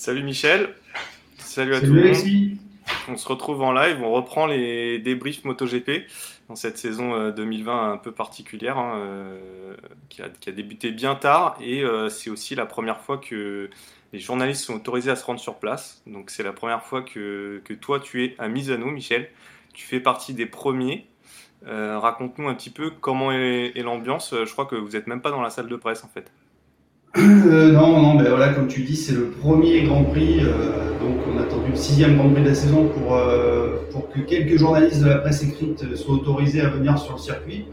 Salut Michel, salut à Salut. Alexis. On se retrouve en live, on reprend les débriefs MotoGP dans cette saison euh, 2020 un peu particulière hein, euh, qui, a, qui a débuté bien tard et euh, c'est aussi la première fois que les journalistes sont autorisés à se rendre sur place. Donc c'est la première fois que, que toi tu es à Misano, Michel. Tu fais partie des premiers. Euh, Raconte-nous un petit peu comment est, est l'ambiance. Je crois que vous n'êtes même pas dans la salle de presse en fait. Euh, non, non, mais voilà, comme tu dis, c'est le premier Grand Prix. euh, donc, on a attendu le sixième Grand Prix de la saison pour, euh, pour que quelques journalistes de la presse écrite soient autorisés à venir sur le circuit.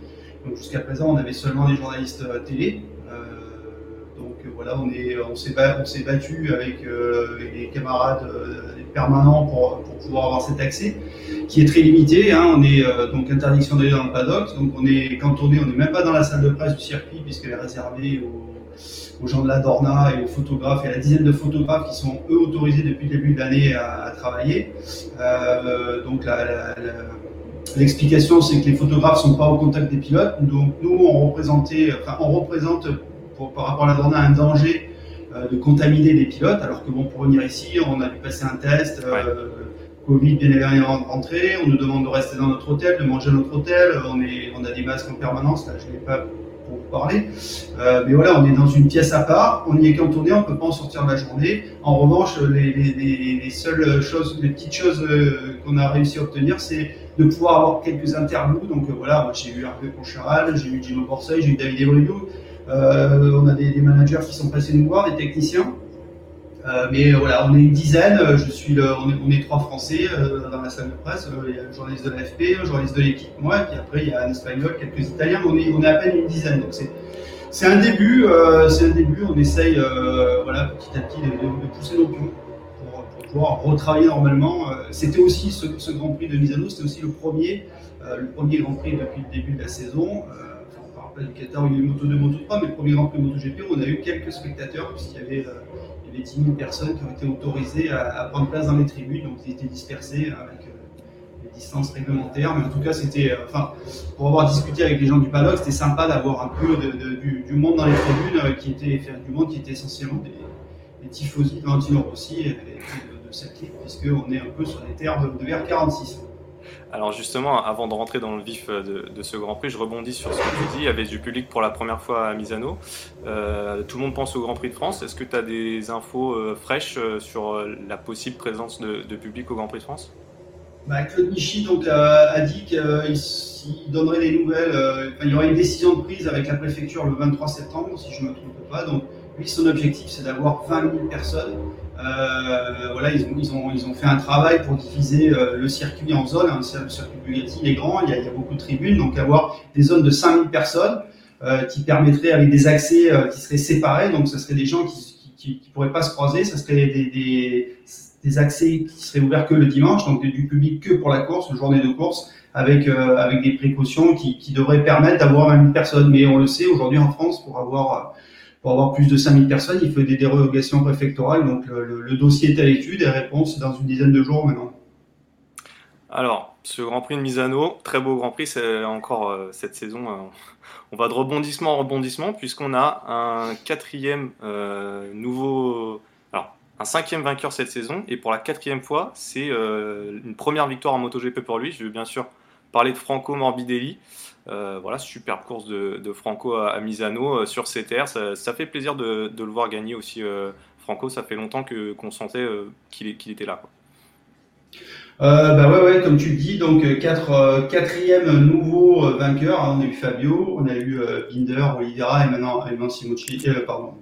Donc, jusqu'à présent, on avait seulement des journalistes euh, télé. Donc, voilà, on est, on s'est ba- on s'est battu avec, avec les camarades permanents pour, pouvoir avoir cet accès, qui est très limité. Hein. On est donc interdiction d'aller dans le paddock. Donc, on est cantonné, on n'est même pas dans la salle de presse du circuit puisqu'elle est réservée aux aux gens de la Dorna et aux photographes et à la dizaine de photographes qui sont eux autorisés depuis le début de l'année à, à travailler. Euh, donc l'explication c'est que les photographes sont pas au contact des pilotes. Donc nous on représentait, enfin on représente pour- par rapport à la Dorna un danger euh, de contaminer les pilotes. Alors que bon pour venir ici on a dû passer un test. euh, Covid bien évidemment rentré, on nous demande de rester dans notre hôtel, de manger à notre hôtel, on, est, on a des masques en permanence, là je n'ai pas pour parler. Euh, mais voilà, on est dans une pièce à part, on y est cantonné, on ne peut pas en sortir la journée. En revanche, les, les- les- les seules choses, les petites choses euh, qu'on a réussi à obtenir, c'est de pouvoir avoir quelques interviews. Donc euh, voilà, j'ai eu Hervé Concharal, j'ai eu Gino Borseuil, j'ai eu David Ebreu. Euh, on a des managers qui sont passés nous voir, des techniciens. Euh, mais euh, voilà, on est une dizaine, euh, je suis le, on, est, trois Français dans la salle de presse, il y a un journaliste de l'AFP, un journaliste de l'équipe, moi, et puis après il y a un espagnol, quelques italiens, on est, à peine une dizaine, donc c'est, un début, c'est un début, on essaye voilà, petit à petit de, pousser nos pions pour, pouvoir retravailler normalement. C'était aussi ce, Grand Prix de Misano, c'était aussi le premier, le premier Grand Prix depuis le début de la saison. Du Qatar il y a eu Moto 2, Moto 3, mais le premier Grand Prix MotoGP, on a eu quelques spectateurs, puisqu'il y avait, avait 10 000 personnes qui ont été autorisées à, prendre place dans les tribunes, donc ils étaient dispersés avec euh, les distances réglementaires, mais en tout cas, c'était, euh, enfin, pour avoir discuté avec les gens du paddock, c'était sympa d'avoir un peu du, monde dans les tribunes, euh, qui était, du monde qui était essentiellement des, des tifosi Valentino Rossi et, de, de Sacchi, puisqu'on est un peu sur les terres de, de VR46. Alors justement, avant de rentrer dans le vif euh, de, ce Grand Prix, je rebondis sur ce que tu dis. Il y avait du public pour la première fois à Misano. Euh, tout le monde pense au Grand Prix de France. Est-ce que tu as des infos euh, fraîches sur la possible présence de, public au Grand Prix de France? Bah, Claude Michi donc, a dit qu'il donnerait des nouvelles. il y aurait une décision de prise avec la préfecture le 23 septembre, si je ne me trompe pas. Lui, son objectif, c'est d'avoir 20 000 personnes. Euh, voilà, ils ont, ils, ont, ils ont fait un travail pour diviser euh, le circuit en zones. hein. Le circuit Bugatti il est grand, il y, a, beaucoup de tribunes. Donc, avoir des zones de 5 000 personnes euh, qui permettraient, avec des accès euh, qui seraient séparés, donc ce seraient des gens qui qui, qui pourraient pas se croiser, ça serait des, des, des accès qui seraient ouverts que le dimanche, donc du public que pour la course, une journée de course, avec, euh, avec des précautions qui, qui devraient permettre d'avoir 20 000 personnes. Mais on le sait, aujourd'hui en France, pour avoir, pour avoir plus de 5 000 personnes, il faut des dérogations préfectorales. Donc le, le- dossier est à l'étude et réponse dans une dizaine de jours maintenant. Alors, ce Grand Prix de Misano, très beau Grand Prix, c'est encore euh, cette saison. euh, on va de rebondissement en rebondissement puisqu'on a un quatrième euh, nouveau, alors un cinquième vainqueur cette saison et pour la quatrième fois, c'est euh, une première victoire en MotoGP pour lui. Je veux bien sûr parler de Franco Morbidelli. Euh, voilà, superbe course de, Franco à, Misano euh, sur ses terres. Ça, fait plaisir de, le voir gagner aussi. euh, Franco, ça fait longtemps que qu'on sentait qu'il était là. quoi. bah ouais, ouais, comme tu le dis, donc quatre, quatrième nouveau vainqueur. Hein, on a eu Fabio, on a eu Binder, Oliveira et maintenant Evan Simonci, pardon,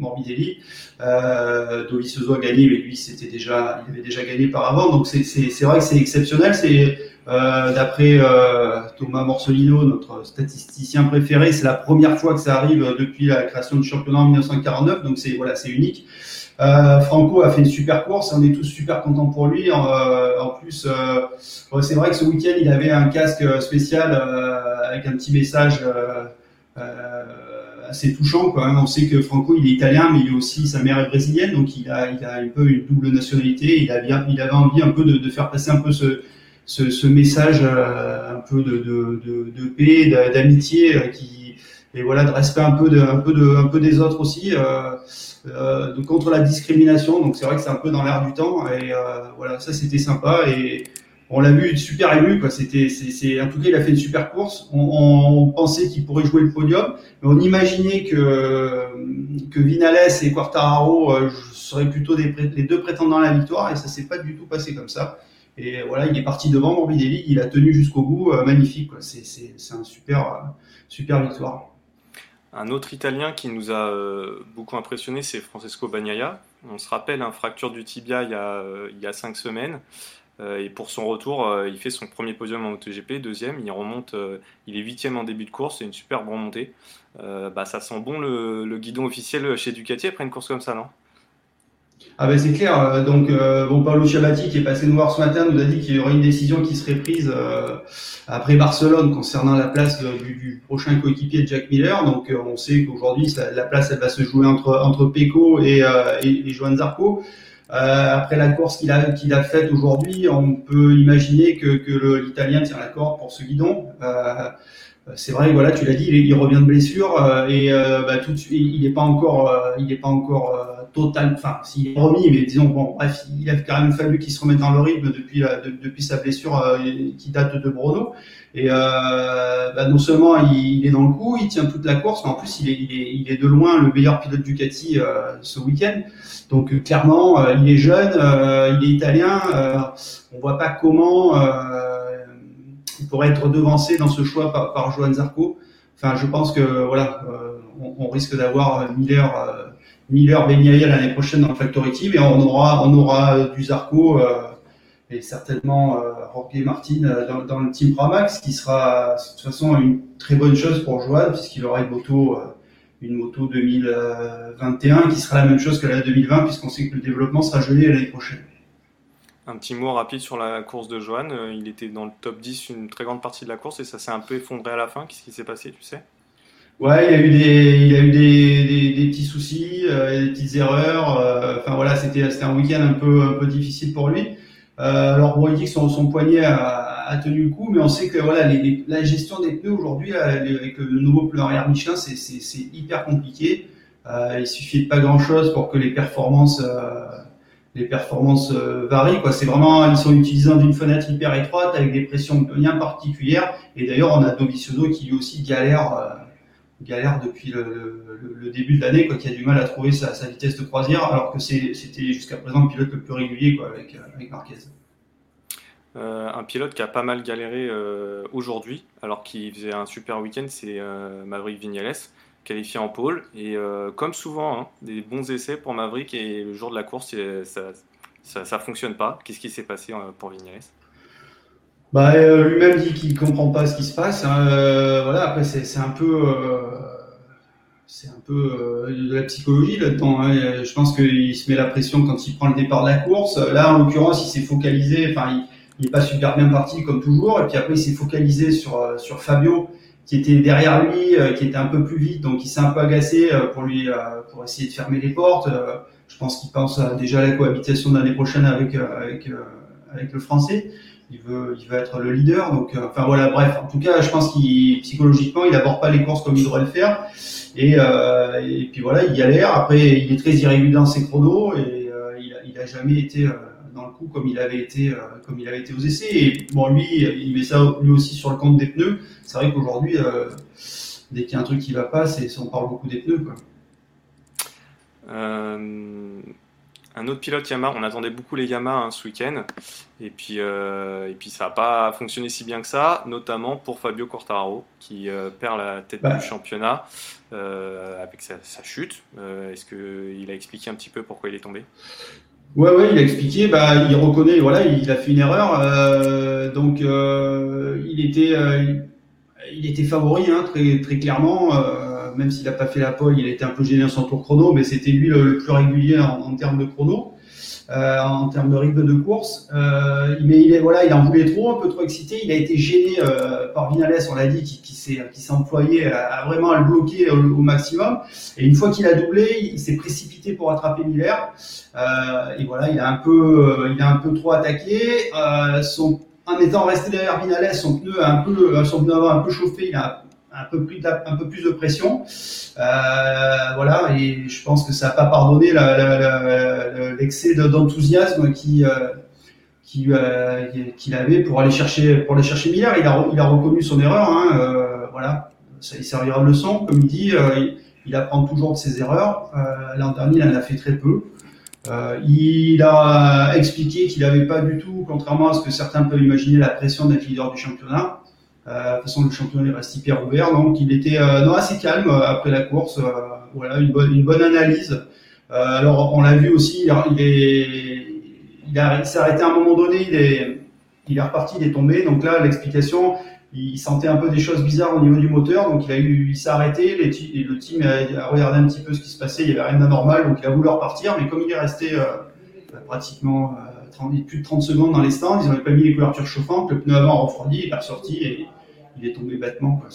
Morbidelli. Euh, Dovizioso a gagné, mais lui, c'était déjà, il avait déjà gagné par avant. Donc c'est, vrai que c'est exceptionnel. C'est euh, d'après euh, Thomas Morsolino, notre statisticien préféré, c'est la première fois que ça arrive depuis la création du championnat en 1949. Donc c'est voilà, c'est unique. Euh, Franco a fait une super course, on est tous super contents pour lui. En, plus, c'est vrai que ce week-end, il avait un casque spécial avec un petit message assez touchant. Quand même. On sait que Franco, il est italien, mais il est aussi sa mère est brésilienne, donc il a, il a un peu une double nationalité. Il, a il avait envie un peu de, de faire passer un peu ce, ce, ce message euh, un peu de, de, de, de paix, d'amitié, euh, qui et voilà de respect un peu de, un peu de, un peu des autres aussi, euh, euh, de, contre la discrimination. Donc c'est vrai que c'est un peu dans l'air du temps. Et euh, voilà, ça c'était sympa et on l'a vu super ému quoi. C'était c'est en tout cas il a fait une super course. On, on pensait qu'il pourrait jouer le podium. Mais on imaginait que que Vinales et Quartararo euh, seraient plutôt des, les deux prétendants à la victoire. Et ça s'est pas du tout passé comme ça. Et voilà il est parti devant Morbidelli. Il a tenu jusqu'au bout euh, magnifique c'est c'est c'est un super euh, super victoire. Un autre Italien qui nous a euh, beaucoup impressionné, c'est Francesco Bagnaia. On se rappelle, un hein, fracture du tibia il y a, il y a cinq semaines. Euh, et pour son retour, euh, il fait son premier podium en MotoGP, deuxième, il remonte, euh, il est huitième en début de course, c'est une superbe remontée. bah, ça sent bon le, le, guidon officiel chez Ducati après une course comme ça, non? Ah ben c'est clair. Donc bon, Paolo Ciabatti qui est passé nous voir ce matin nous a dit qu'il y aurait une décision qui serait prise après Barcelone concernant la place du, prochain coéquipier de Jack Miller. Donc on sait qu'aujourd'hui la place elle va se jouer entre entre Pecco et, et, et Joan Zarco. Euh, après la course qu'il a, qu'il a faite aujourd'hui, on peut imaginer que, que l'Italien tient la corde pour ce guidon. Euh, c'est vrai, voilà, tu l'as dit, il, revient de blessure euh, et euh, bah, tout de suite, il n'est pas encore, euh, il n'est pas encore total. Enfin, s'il est remis, mais disons bon, bref, il a quand même fallu qu'il se remette dans le rythme depuis de, depuis sa blessure qui date de Bruno. Et bah, non seulement il, est dans le coup, il tient toute la course, mais en plus il est, il est, de loin le meilleur pilote Ducati ce week-end. Donc euh, clairement, euh, il est jeune, euh, il est italien. on voit pas comment il pourrait être devancé dans ce choix par, par Johan Zarco. Enfin, je pense que voilà, on, risque d'avoir Miller, Miller, Benyaya l'année prochaine dans le Factory Team, et on aura, on aura du Zarco et certainement euh, Jorge Martin dans, le Team Pramax, qui sera de toute façon une très bonne chose pour Johan puisqu'il aura une moto une moto 2021 qui sera la même chose que la 2020 puisqu'on sait que le développement sera gelé l'année prochaine. Un petit mot rapide sur la course de Johan. Euh, il était dans le top 10 une très grande partie de la course et ça s'est un peu effondré à la fin. Qu'est-ce qui s'est passé, tu sais? Ouais, il y a eu des, il y a eu des, des, des petits soucis, euh, des petites erreurs. Euh, enfin voilà, c'était un week-end un peu, un peu difficile pour lui. Euh, alors que son, son poignet a, a, tenu le coup, mais on sait que voilà, les, les, la gestion des pneus aujourd'hui avec le nouveau pneu arrière Michelin, c'est hyper compliqué. Euh, il suffit de pas grand chose pour que les performances euh, les performances euh, varient. Quoi. C'est vraiment, ils sont utilisés dans une fenêtre hyper étroite avec des pressions bien particulières. Et d'ailleurs, on a Dovizioso qui lui aussi galère, euh, galère depuis le, début de l'année, quoi, qui a du mal à trouver sa, vitesse de croisière, alors que c'était jusqu'à présent le pilote le plus régulier, quoi, avec, avec Marquez. Euh, un pilote qui a pas mal galéré euh, aujourd'hui, alors qu'il faisait un super week-end, c'est euh, Maverick Vignales, qualifié en pôle. Et euh, comme souvent, hein, des bons essais pour Maverick, et le jour de la course, ça, ça fonctionne pas. Qu'est-ce qui s'est passé euh, pour Vignales bah, euh, Lui-même dit qu'il comprend pas ce qui se passe. Hein. voilà, après, c'est un peu. c'est un peu de la psychologie là-dedans. Hein. Je pense qu'il se met la pression quand il prend le départ de la course. Là, en l'occurrence, il s'est focalisé. Enfin, il, il est pas super bien parti comme toujours. Et puis après, il s'est focalisé sur euh, sur Fabio qui était derrière lui, euh, qui était un peu plus vite, donc il s'est un peu agacé euh, pour lui pour essayer de fermer les portes. je pense qu'il pense déjà à la cohabitation de l'année prochaine avec avec avec le français. Il veut il veut être le leader. Donc enfin voilà, bref. En tout cas, je pense qu'il psychologiquement, il aborde pas les courses comme il devrait le faire. Et, et puis voilà, il galère. Après, il est très irrégulier dans ses chronos et il a, il a jamais été dans le coup comme il avait été euh, comme il avait été aux essais. Et bon, lui, il met ça lui aussi sur le compte des pneus. C'est vrai qu'aujourd'hui, euh, dès qu'il y a un truc qui va pas, c'est on parle beaucoup des pneus. Quoi. Euh, un autre pilote Yamaha. On attendait beaucoup les Yamaha hein, ce week-end. Et puis, et puis ça n'a pas fonctionné si bien que ça, notamment pour Fabio Quartararo, qui perd la tête Bah. du championnat avec sa, sa chute. Est-ce qu'il a expliqué un petit peu pourquoi il est tombé? Ouais, ouais, il a expliqué, bah, il reconnaît, voilà, il a fait une erreur, euh, donc euh, il était, euh, il était favori, hein, très, très clairement, euh, même s'il n'a pas fait la pole, il a été un peu gêné à son tour chrono, mais c'était lui le, plus régulier en, en termes de chrono, euh, en termes de rythme de course. Euh, mais il est, voilà, il en voulait trop, un peu trop excité, il a été gêné euh, par Vinales, on l'a dit, qui, qui s'est, employé à, vraiment à le bloquer au, maximum. Et une fois qu'il a doublé, il s'est précipité pour attraper Miller. Et voilà, il a un peu, il a un peu trop attaqué. En étant resté derrière Vinales, son pneu a un peu, son pneu un peu chauffé, un peu plus, un peu plus de pression. Euh, voilà, et je pense que ça n'a pas pardonné l'excès d'enthousiasme qui, qui, qu'il avait pour aller chercher, pour aller chercher Miller. Il a, il a reconnu son erreur. Hein, voilà, ça il servira de leçon, comme il dit. il, il apprend toujours de ses erreurs. L'an dernier, il en a fait très peu. Euh, il a expliqué qu'il n'avait pas du tout, contrairement à ce que certains peuvent imaginer, la pression d'être leader du championnat. Euh, de toute façon, le championnat reste hyper ouvert, donc il était euh, assez calme après la course. voilà, une bonne, analyse. alors, on l'a vu aussi, il, s'est arrêté à un moment donné, il est, il est reparti, il est tombé. Donc là, l'explication, il sentait un peu des choses bizarres au niveau du moteur, donc il a eu, il s'est arrêté, le team a, regardé un petit peu ce qui se passait, il n'y avait rien d'anormal, donc il a voulu repartir, mais comme il est resté euh, pratiquement euh, 30, plus de 30 secondes dans les stands, ils n'avaient pas mis les couvertures chauffantes, le pneu avant refroidi, il est ressorti et il est tombé bêtement. Euh,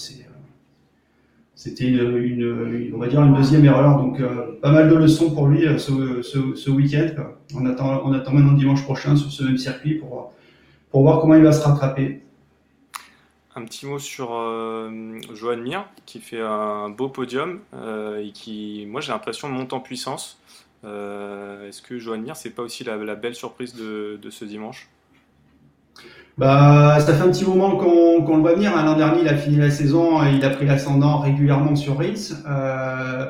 c'était une, on va dire une deuxième erreur, donc euh, pas mal de leçons pour lui euh, ce, week-end. On attend, on attend maintenant dimanche prochain sur ce même circuit pour, pour voir comment il va se rattraper. Un petit mot sur euh, Johan Mir, qui fait un beau podium et qui, moi, j'ai l'impression, monte en puissance. Euh, Est-ce que Johan Mir, c'est pas aussi la, belle surprise de, ce dimanche? Bah, ça fait un petit moment qu'on qu le voit venir. L'an dernier, il a fini la saison et il a pris l'ascendant régulièrement sur Rins. Euh,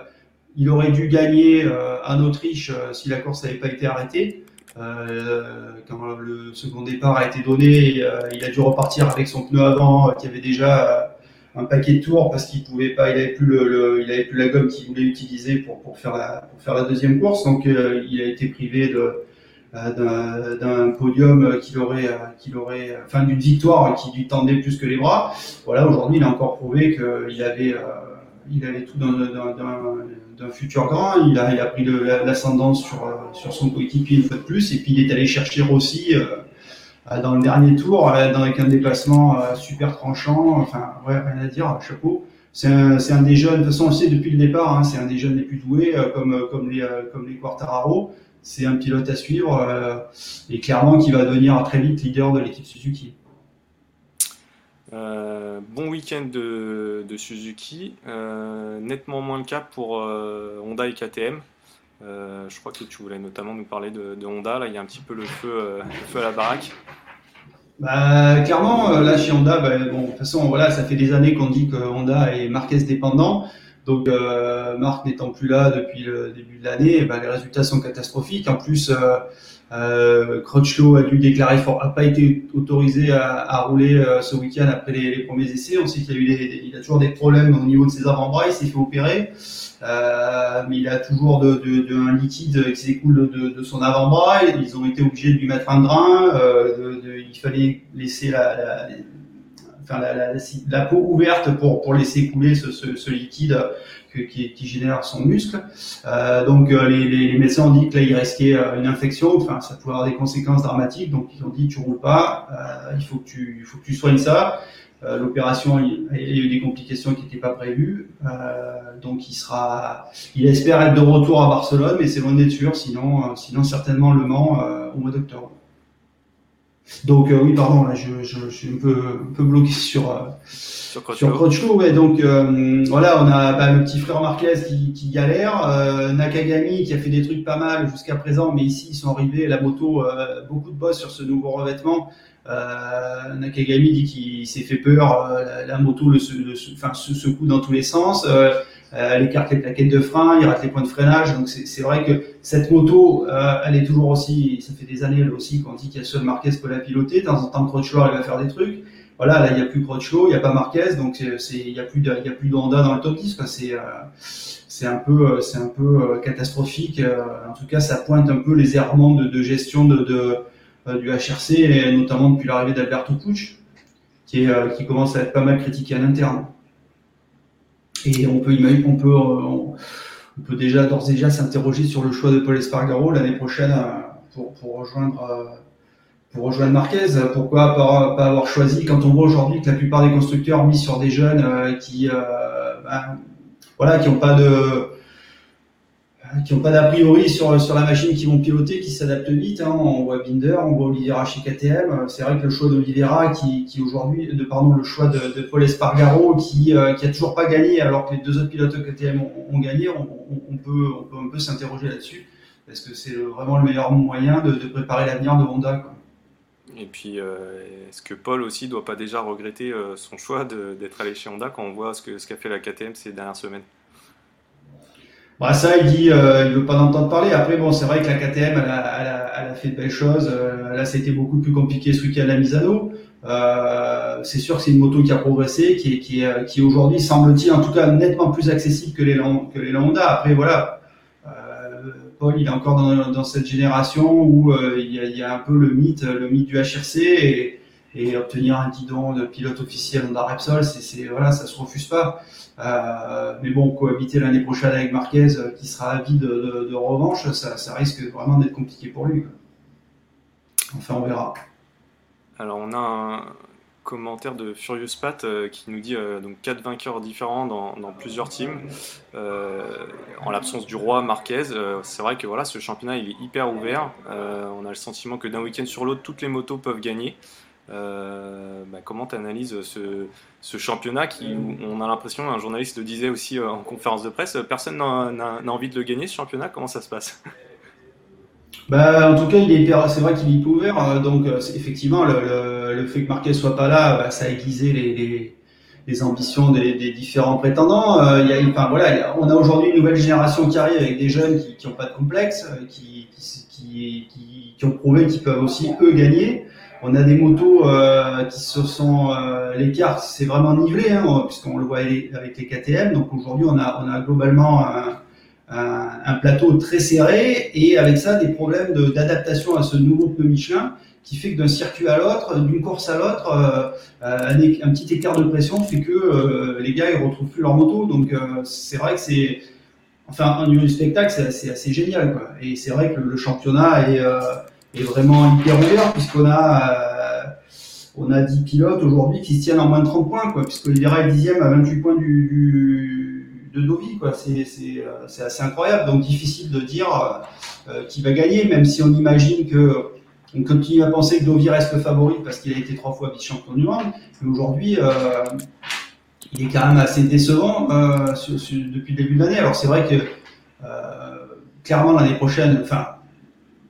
il aurait dû gagner en Autriche si la course n'avait pas été arrêtée. Euh, quand le second départ a été donné, euh, il a dû repartir avec son pneu avant euh, qui avait déjà un paquet de tours parce qu'il pouvait pas, il avait plus le, le il avait plus la gomme qu'il voulait utiliser pour, pour faire la pour faire la deuxième course. Donc il a été privé de d'un podium qu'il aurait qu'il aurait enfin d'une victoire qui lui tendait plus que les bras. Voilà, aujourd'hui il a encore prouvé qu'il avait il avait tout d'un futur grand. Il a, il a pris l'ascendance sur, sur son coéquipier une fois de plus. Et puis il est allé chercher aussi euh, dans le dernier tour avec un déplacement euh, super tranchant. Enfin, ouais, rien à dire, chapeau. C'est un, des jeunes, de toute façon on le sait depuis le départ, hein, c'est un des jeunes les plus doués euh, comme, les, Quartararo. C'est un pilote à suivre euh, et clairement qui va devenir très vite leader de l'équipe Suzuki. Euh, bon week-end de, Suzuki, euh, nettement moins le cas pour euh, Honda et KTM. Je crois que tu voulais notamment nous parler de, Honda. Là, il y a un petit peu le feu, feu à la baraque. Bah, clairement, là chez Honda, bah, de toute façon, voilà, ça fait des années qu'on dit que Honda est Marquez dépendant. Donc, euh, Marc n'étant plus là depuis le début de l'année, bah, les résultats sont catastrophiques. En plus, euh, Crutchlow a dû déclarer, a pas été autorisé à, rouler euh, ce week-end après les, premiers essais. On sait qu'il a il a toujours des problèmes au niveau de ses avant-bras. Il s'est fait opérer, euh, mais il a toujours un liquide qui s'écoule de, son avant-bras. Ils ont été obligés de lui mettre un drain. Euh, il fallait laisser la, peau ouverte pour, laisser couler ce liquide qui, génère son muscle. Euh, donc euh, les, médecins ont dit que là il risquait euh, une infection, enfin ça pouvait avoir des conséquences dramatiques. Donc ils ont dit tu roules pas, il faut que tu, soignes ça. L'opération, il, y a eu des complications qui n'étaient pas prévues, donc il espère être de retour à Barcelone, mais c'est loin d'être sûr. Sinon, sinon certainement Le Mans au mois d'octobre. Donc euh, oui, pardon, là, je, je, je, suis un peu, un peu bloqué sur euh, sur Crutchlow. Ouais, donc euh, voilà, on a bah, le petit frère Marquez qui, qui galère, euh, Nakagami qui a fait des trucs pas mal jusqu'à présent, mais ici ils sont arrivés, la moto, beaucoup de boss sur ce nouveau revêtement. Nakagami dit qu'il s'est fait peur, la, moto le, enfin, se, secoue dans tous les sens. Elle écarte les plaquettes de frein, il rate les points de freinage. Donc c'est vrai que cette moto, elle est toujours aussi, ça fait des années elle aussi qu'on dit qu'il y a seul Marquez peut la piloter. De temps en temps, Crutchlow il va faire des trucs voilà, là, il n'y a plus Crutchlow, il n'y a pas Marquez, donc il n'y a plus de, dans le top 10, quoi. C'est, euh, c'est un peu, c'est un peu euh, catastrophique. Euh, en tout cas, ça pointe un peu les errements de, gestion de, du HRC, notamment depuis l'arrivée d'Alberto Pucci, qui qui commence à être pas mal critiqué à l'interne. Et on peut imaginer, on peut, on, peut déjà, d'ores et déjà s'interroger sur le choix de Paul Espargaro l'année prochaine pour, pour rejoindre pour rejoindre Marquez. Pourquoi pas, avoir choisi quand on voit aujourd'hui que la plupart des constructeurs mis sur des jeunes euh, qui, euh, ben, voilà, qui n'ont pas de qui n'ont pas d'a priori sur, sur la machine qui vont piloter, qui s'adaptent vite. Hein. On voit Binder, on voit Oliveira chez KTM. C'est vrai que le choix d'Oliveira, qui, qui aujourd'hui, de pardon, le choix de, Paul Espargaro, qui, euh, qui a toujours pas gagné, alors que les deux autres pilotes KTM ont, gagné, on, peut, on peut un peu s'interroger là-dessus. Est-ce que c'est vraiment le meilleur moyen de, préparer l'avenir de Honda quoi? Et puis, euh, est-ce que Paul aussi doit pas déjà regretter euh, son choix d'être allé chez Honda quand on voit ce ce qu'a fait la KTM ces dernières semaines? Bah ça, il dit, euh, il veut pas en entendre parler. Après, bon, c'est vrai que la KTM, elle a, elle a, elle a fait de belles choses. là, c'était beaucoup plus compliqué ce week-end à la Misano. Euh, c'est sûr que c'est une moto qui a progressé, qui, qui, qui aujourd'hui semble-t-il, en tout cas, nettement plus accessible que les, que les Honda. Après, voilà, Paul, il est encore dans, cette génération où euh, il, y a, un peu le mythe, le mythe du HRC obtenir un guidon de pilote officiel dans Repsol, c'est voilà, ça se refuse pas. Euh, mais bon, cohabiter l'année prochaine avec Marquez, euh, qui sera avide de, revanche, ça, risque vraiment d'être compliqué pour lui. Enfin, on verra. Alors, on a un, commentaire de Furious Pat euh, qui nous dit euh, donc quatre vainqueurs différents dans, plusieurs teams en l'absence du roi Marquez. c'est vrai que voilà, ce championnat il est hyper ouvert. on a le sentiment que d'un week-end sur l'autre, toutes les motos peuvent gagner. Bah, comment tu analyses ce, championnat qui, on a l'impression, un journaliste le disait aussi en conférence de presse, personne n'a envie de le gagner ce championnat. Comment ça se passe? Bah, en tout cas, il est c'est vrai qu'il est hyper ouvert. Euh, donc, euh, effectivement, le, fait que Marquez soit pas là, bah, ça a aiguisé les, ambitions des, différents prétendants. Euh, y a, enfin, voilà, on a aujourd'hui une nouvelle génération qui arrive avec des jeunes qui n'ont pas de complexe, qui, qui, ont prouvé qu'ils peuvent aussi eux gagner. On a des motos euh, qui se sont l'écart, c'est vraiment nivelé, hein, puisqu'on le voit avec les KTM. Donc aujourd'hui, on a, globalement un, plateau très serré et avec ça des problèmes d'adaptation à ce nouveau pneu Michelin qui fait que d'un circuit à l'autre, d'une course à l'autre, euh, un, un, petit écart de pression fait que euh, les gars ils retrouvent plus leur moto. Donc euh, c'est vrai que c'est, enfin un niveau du spectacle c'est assez, génial quoi. Et c'est vrai que le, championnat est, est, vraiment hyper ouvert puisqu'on a on a 10 pilotes aujourd'hui qui se tiennent en moins de 30 points quoi, puisque Oliveira est dixième à 28 points du, du de Dovi. Quoi. C'est, c'est, euh, assez incroyable. Donc difficile de dire euh, euh, qui va gagner, même si on imagine que on continue à penser que Dovi reste favori parce qu'il a été trois fois vice-champion du monde. Mais aujourd'hui, il est quand même assez décevant depuis le début de l'année. Alors c'est vrai que clairement l'année prochaine, enfin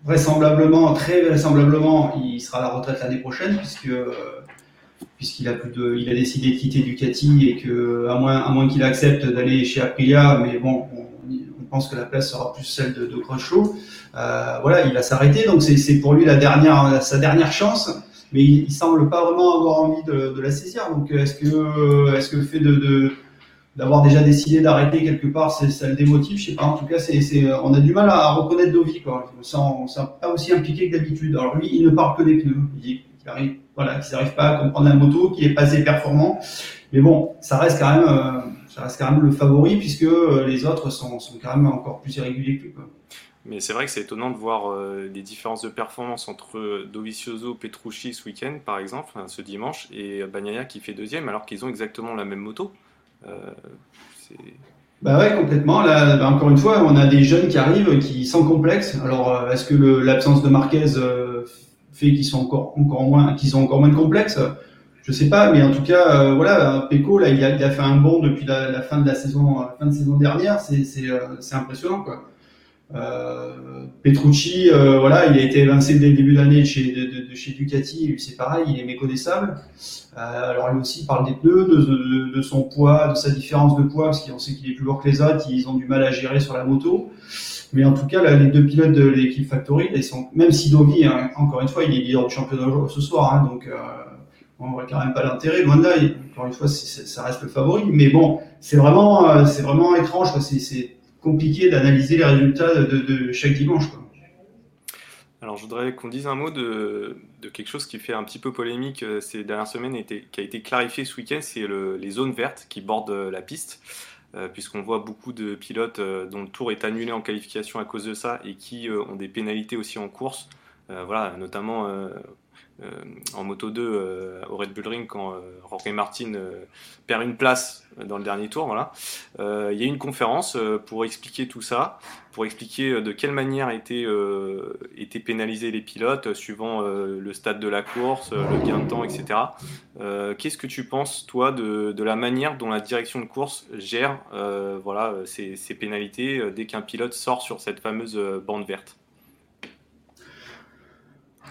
vraisemblablement, très vraisemblablement, il sera à la retraite l'année prochaine puisque puisqu'il a plus de, il a décidé de quitter Ducati et que à moins, à moins qu'il accepte d'aller chez Aprilia, mais bon, on, pense que la place sera plus celle de, de. Euh, voilà, il va s'arrêter, donc c'est pour lui la dernière, sa dernière chance. Mais il, il semble pas vraiment avoir envie de, de la saisir. Donc est-ce que, est-ce que le fait de, d'avoir déjà décidé d'arrêter quelque part, ça le démotive, je sais pas. En tout cas, c'est, on a du mal à reconnaître Dovi, quoi. On ne sent pas aussi impliqué que d'habitude. Alors lui, il ne parle que des pneus. Il dit qu'il arrive voilà, qui n'arrive pas à comprendre la moto, qui est pas assez performant. Mais bon, ça reste quand même, euh, ça reste quand même le favori puisque euh, les autres sont, sont quand même encore plus irréguliers que lui. Mais c'est vrai que c'est étonnant de voir euh, des différences de performance entre Dovizioso, Petrucci ce week-end, par exemple, ce dimanche, et Bagnaia qui fait deuxième, alors qu'ils ont exactement la même moto. Bah ouais, complètement. Là, bah, encore une fois, on a des jeunes qui arrivent, qui sans complexe. Alors, est-ce que l'absence de Marquez fait qu'ils sont encore encore moins qu'ils ont encore moins de complexes? Je sais pas mais en tout cas euh, voilà Peko là il a, fait un bond depuis la, fin de la saison euh, fin de saison dernière euh, c'est impressionnant quoi Petrucci, voilà, il a été évincé dès le début d'année de chez, de, chez Ducati, c'est pareil, il est méconnaissable. alors lui aussi parle des pneus, de, son poids, de sa différence de poids, parce qu'on sait qu'il est plus lourd que les autres, ils ont du mal à gérer sur la moto. Mais en tout cas, les deux pilotes de l'équipe Factory, ils sont, même si Dovi, hein, encore une fois, il est leader du championnat ce soir, hein, donc euh, on voit quand même pas l'intérêt. Loin de là, encore une fois, ça reste le favori. Mais bon, c'est vraiment, euh, c'est vraiment étrange. C'est compliqué d'analyser les résultats de, chaque dimanche. Alors, je voudrais qu'on dise un mot de, quelque chose qui fait un petit peu polémique euh, ces dernières semaines et qui a été clarifié ce week-end, c'est les zones vertes qui bordent la piste. Euh, puisqu'on voit beaucoup de pilotes euh, dont le tour est annulé en qualification à cause de ça et qui euh, ont des pénalités aussi en course. voilà, notamment en Moto 2 au Red Bull Ring quand Jorge Martin perd une place dans le dernier tour. Voilà. il y a une conférence pour expliquer tout ça, pour expliquer de quelle manière étaient, pénalisés les pilotes suivant le stade de la course, le gain de temps, etc. Qu'est-ce que tu penses, toi, de, la manière dont la direction de course gère voilà, ces pénalités dès qu'un pilote sort sur cette fameuse bande verte?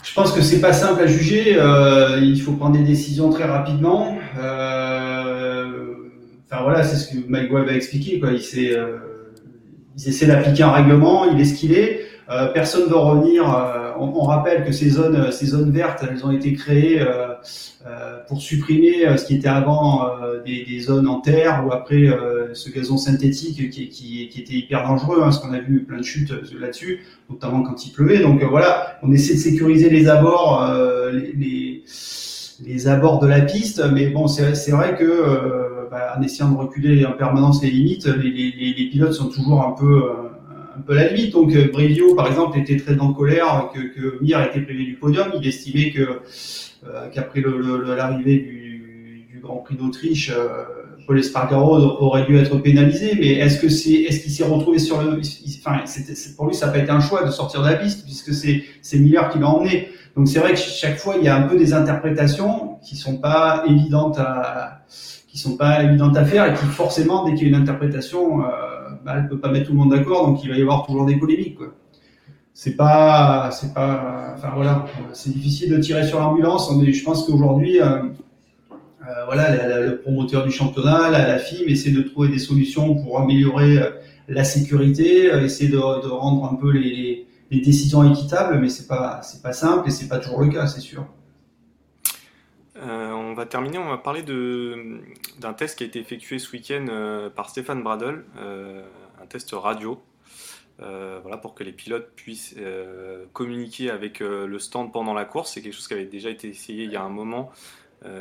Je pense que c'est pas simple à juger. Euh, il faut prendre des décisions très rapidement. Euh, enfin voilà, c'est ce que Mike Webb a expliqué. Quoi. Il, euh, il essaie d'appliquer un règlement. Il est ce qu'il est. Euh, personne ne va revenir. Euh, on, on, rappelle que ces zones, ces zones vertes, elles ont été créées euh, pour supprimer ce qui était avant des, des, zones en terre ou après ce gazon synthétique qui, qui, qui, était hyper dangereux. Hein, parce qu'on a vu plein de chutes là-dessus, notamment quand il pleuvait. Donc voilà, on essaie de sécuriser les abords, les, les, les, abords de la piste. Mais bon, c'est vrai que bah, en essayant de reculer en permanence les limites, les, les pilotes sont toujours un peu un peu la limite. Donc euh, Brivio, par exemple, était très en colère que, que Mir ait été privé du podium. Il estimait que euh, qu'après l'arrivée du, du, Grand Prix d'Autriche, euh, Paul Espargaro aurait dû être pénalisé. Mais est-ce que c'est est-ce qu'il s'est retrouvé sur le enfin pour lui ça n'a pas été un choix de sortir de la piste puisque c'est c'est Miller qui l'a emmené. Donc c'est vrai que chaque fois il y a un peu des interprétations qui sont pas évidentes à qui sont pas évidentes à faire et qui forcément dès qu'il y a une interprétation euh, bah, elle peut pas mettre tout le monde d'accord, donc il va y avoir toujours des polémiques. C'est pas, c'est pas, enfin voilà, c'est difficile de tirer sur l'ambulance. Mais je pense qu'aujourd'hui, euh, euh, voilà, le promoteur du championnat, la, FIM, essaie de trouver des solutions pour améliorer euh, la sécurité, essayer de, de, rendre un peu les, les décisions équitables, mais c'est pas, c'est pas simple et c'est pas toujours le cas, c'est sûr. Euh, on va terminer, on va parler d'un test qui a été effectué ce week-end euh, par Stéphane Bradel, euh, un test radio, voilà, pour que les pilotes puissent communiquer avec le stand pendant la course. C'est quelque chose qui avait déjà été essayé il y a un moment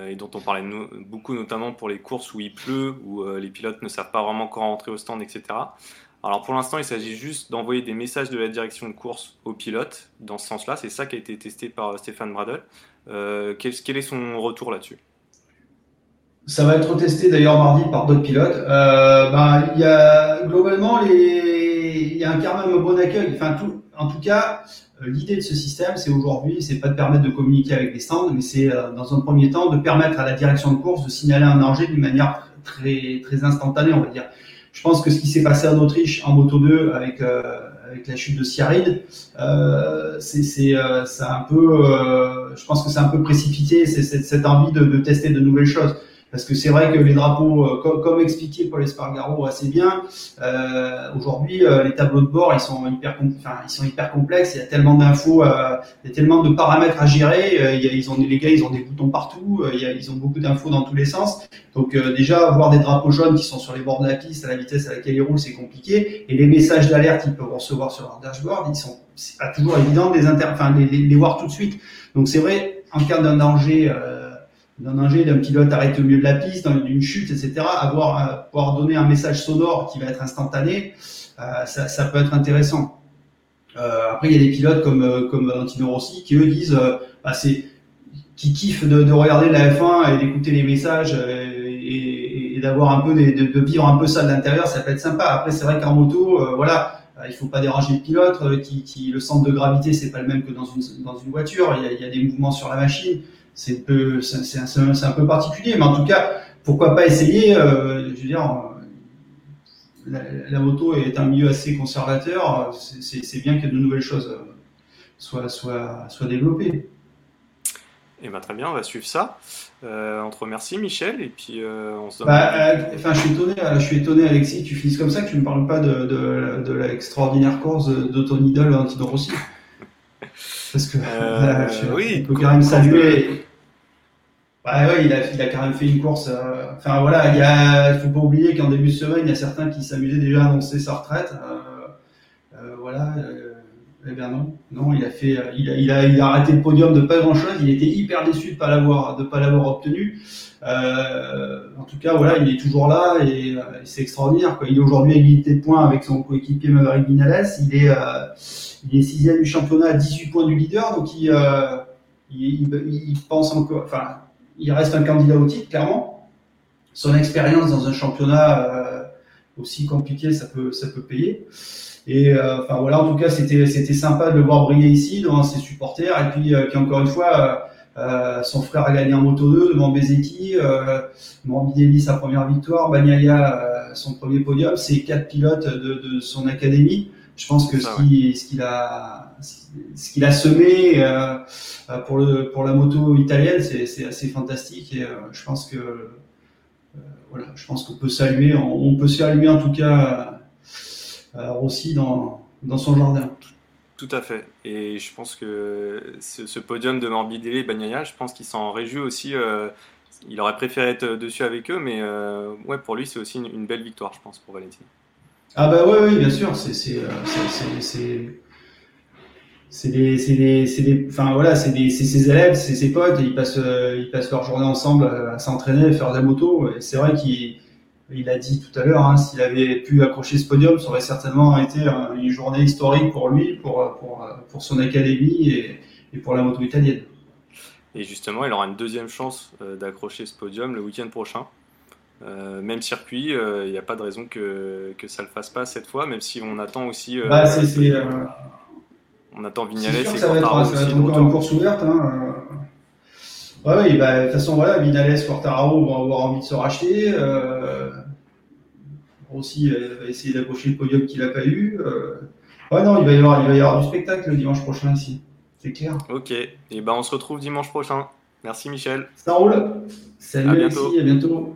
et dont on parlait beaucoup, notamment pour les courses où il pleut, où les pilotes ne savent pas vraiment quand rentrer au stand, etc. Alors pour l'instant, il s'agit juste d'envoyer des messages de la direction de course aux pilotes dans ce sens-là. C'est ça qui a été testé par Stéphane Bradel. Euh, quel, est son retour là-dessus? Ça va être testé d'ailleurs mardi par d'autres pilotes. Euh, ben, y a globalement il y a un bon accueil. Enfin, en tout cas, euh, l'idée de ce système, c'est aujourd'hui, c'est pas de permettre de communiquer avec les stands, mais c'est dans un premier temps de permettre à la direction de course de signaler un danger d'une manière très très instantanée, on va dire. Je pense que ce qui s'est passé en Autriche en moto 2 avec avec la chute de Siaride, euh, c'est euh, un peu, euh, je pense que c'est un peu précipité, c'est cette envie de, de, tester de nouvelles choses. Parce que c'est vrai que les drapeaux, euh, comme, comme, expliqué Paul Espargaro assez bien, euh, aujourd'hui euh, les tableaux de bord ils sont hyper, ils sont hyper complexes. Il y a tellement d'infos, il y a tellement de paramètres à gérer. Ils ont les gars, ils ont des boutons partout. ils ont beaucoup d'infos dans tous les sens. Donc déjà avoir des drapeaux jaunes qui sont sur les bords de la piste à la vitesse à laquelle ils roulent, c'est compliqué. Et les messages d'alerte qu'ils peuvent recevoir sur leur dashboard, ils sont, pas toujours évident de les, inter enfin, les, les, voir tout de suite. Donc c'est vrai en cas d'un danger. D'un ingé, d'un pilote arrêté au milieu de la piste, d'une chute, etc., avoir, pouvoir donner un message sonore qui va être instantané, euh, ça, peut être intéressant. Euh, après, il y a des pilotes comme, euh, comme Valentino Rossi qui eux disent, euh, bah, c'est, qui kiffent de, de, regarder la F1 et d'écouter les messages et, d'avoir un peu, de, vivre un peu ça de l'intérieur, ça peut être sympa. Après, c'est vrai qu'en moto, voilà, il faut pas déranger le pilote, qui, le centre de gravité c'est pas le même que dans une, dans une voiture. Il y a des mouvements sur la machine c'est un peu, c'est un, un, peu particulier, mais en tout cas, pourquoi pas essayer, euh, je veux dire, la, moto est un milieu assez conservateur. C'est bien que de nouvelles choses soient, soient, soient développées. Et eh ben, très bien, on va suivre ça. Euh, on te remercie, Michel, et puis euh, on se bah, euh, enfin, je suis étonné, je suis étonné, Alexis, tu finisses comme ça, que tu ne parles pas de, de, de l'extraordinaire course de, ton idole Antidor Rossi. Parce que oui, il faut quand même saluer. Ouais, ouais, il a, il a quand même fait une course. Enfin voilà, il y a, faut pas oublier qu'en début de semaine, il y a certains qui s'amusaient déjà à annoncer sa retraite. voilà. Eh bien non, non, il a fait, il a, il a, il a arrêté le podium de pas grand chose. Il était hyper déçu de pas l'avoir, de pas l'avoir obtenu. Euh, en tout cas, voilà, il est toujours là et, euh, c'est extraordinaire. Quoi. Il est aujourd'hui à égalité de points avec son coéquipier Maverick Vinales. Il est, euh, il est sixième du championnat à 18 points du leader, donc il, euh, il, il, pense encore, enfin, il reste un candidat au titre clairement. Son expérience dans un championnat euh, aussi compliqué, ça peut, ça peut payer. Et euh, enfin voilà, en tout cas, c'était c'était sympa de le voir briller ici devant ses supporters. Et puis, euh, puis encore une fois, euh, son frère a gagné en moto 2 devant Bezeki, euh, Morbidelli sa première victoire, Bagnaia son premier podium. C'est quatre pilotes de, de, son académie. Je pense que ce qu'il a ce qu'il a semé euh, pour le pour la moto italienne, c'est assez fantastique et je pense que voilà, je pense qu'on peut saluer, on, on peut saluer en tout cas aussi dans, dans son jardin. Tout à fait. Et je pense que ce, podium de Morbidelli et Bagnaia, je pense qu'il s'en réjouit aussi. Euh, il aurait préféré être dessus avec eux, mais euh, ouais, pour lui, c'est aussi une, belle victoire, je pense, pour Valentin. Ah bah oui, oui, bien sûr. C'est enfin voilà ses élèves c'est ses potes ils passent ils passent leur journée ensemble à s'entraîner à faire de la moto c'est vrai qu'il il a dit tout à l'heure, hein, s'il avait pu accrocher ce podium, ça aurait certainement été une journée historique pour lui, pour, pour, pour son académie et, et, pour la moto italienne. Et justement, il aura une deuxième chance euh, d'accrocher ce podium le week-end prochain. Euh, même circuit, euh, il n'y a pas de raison que, que ça ne le fasse pas cette fois, même si on attend aussi. Bah, c'est, on attend Vignales et va être, ça va être encore une course ouverte. Hein. Ouais, oui, bah, de toute façon, voilà, Vinales, Quartararo vont avoir envie de se racheter. Euh, aussi euh, va essayer d'accrocher le podium qu'il n'a pas eu. Euh, ouais, non, il va, y avoir, il va y avoir du spectacle le dimanche prochain ici. C'est clair. Ok, et ben on se retrouve dimanche prochain. Merci Michel. Ça roule. Salut à bientôt. Alexis, à bientôt.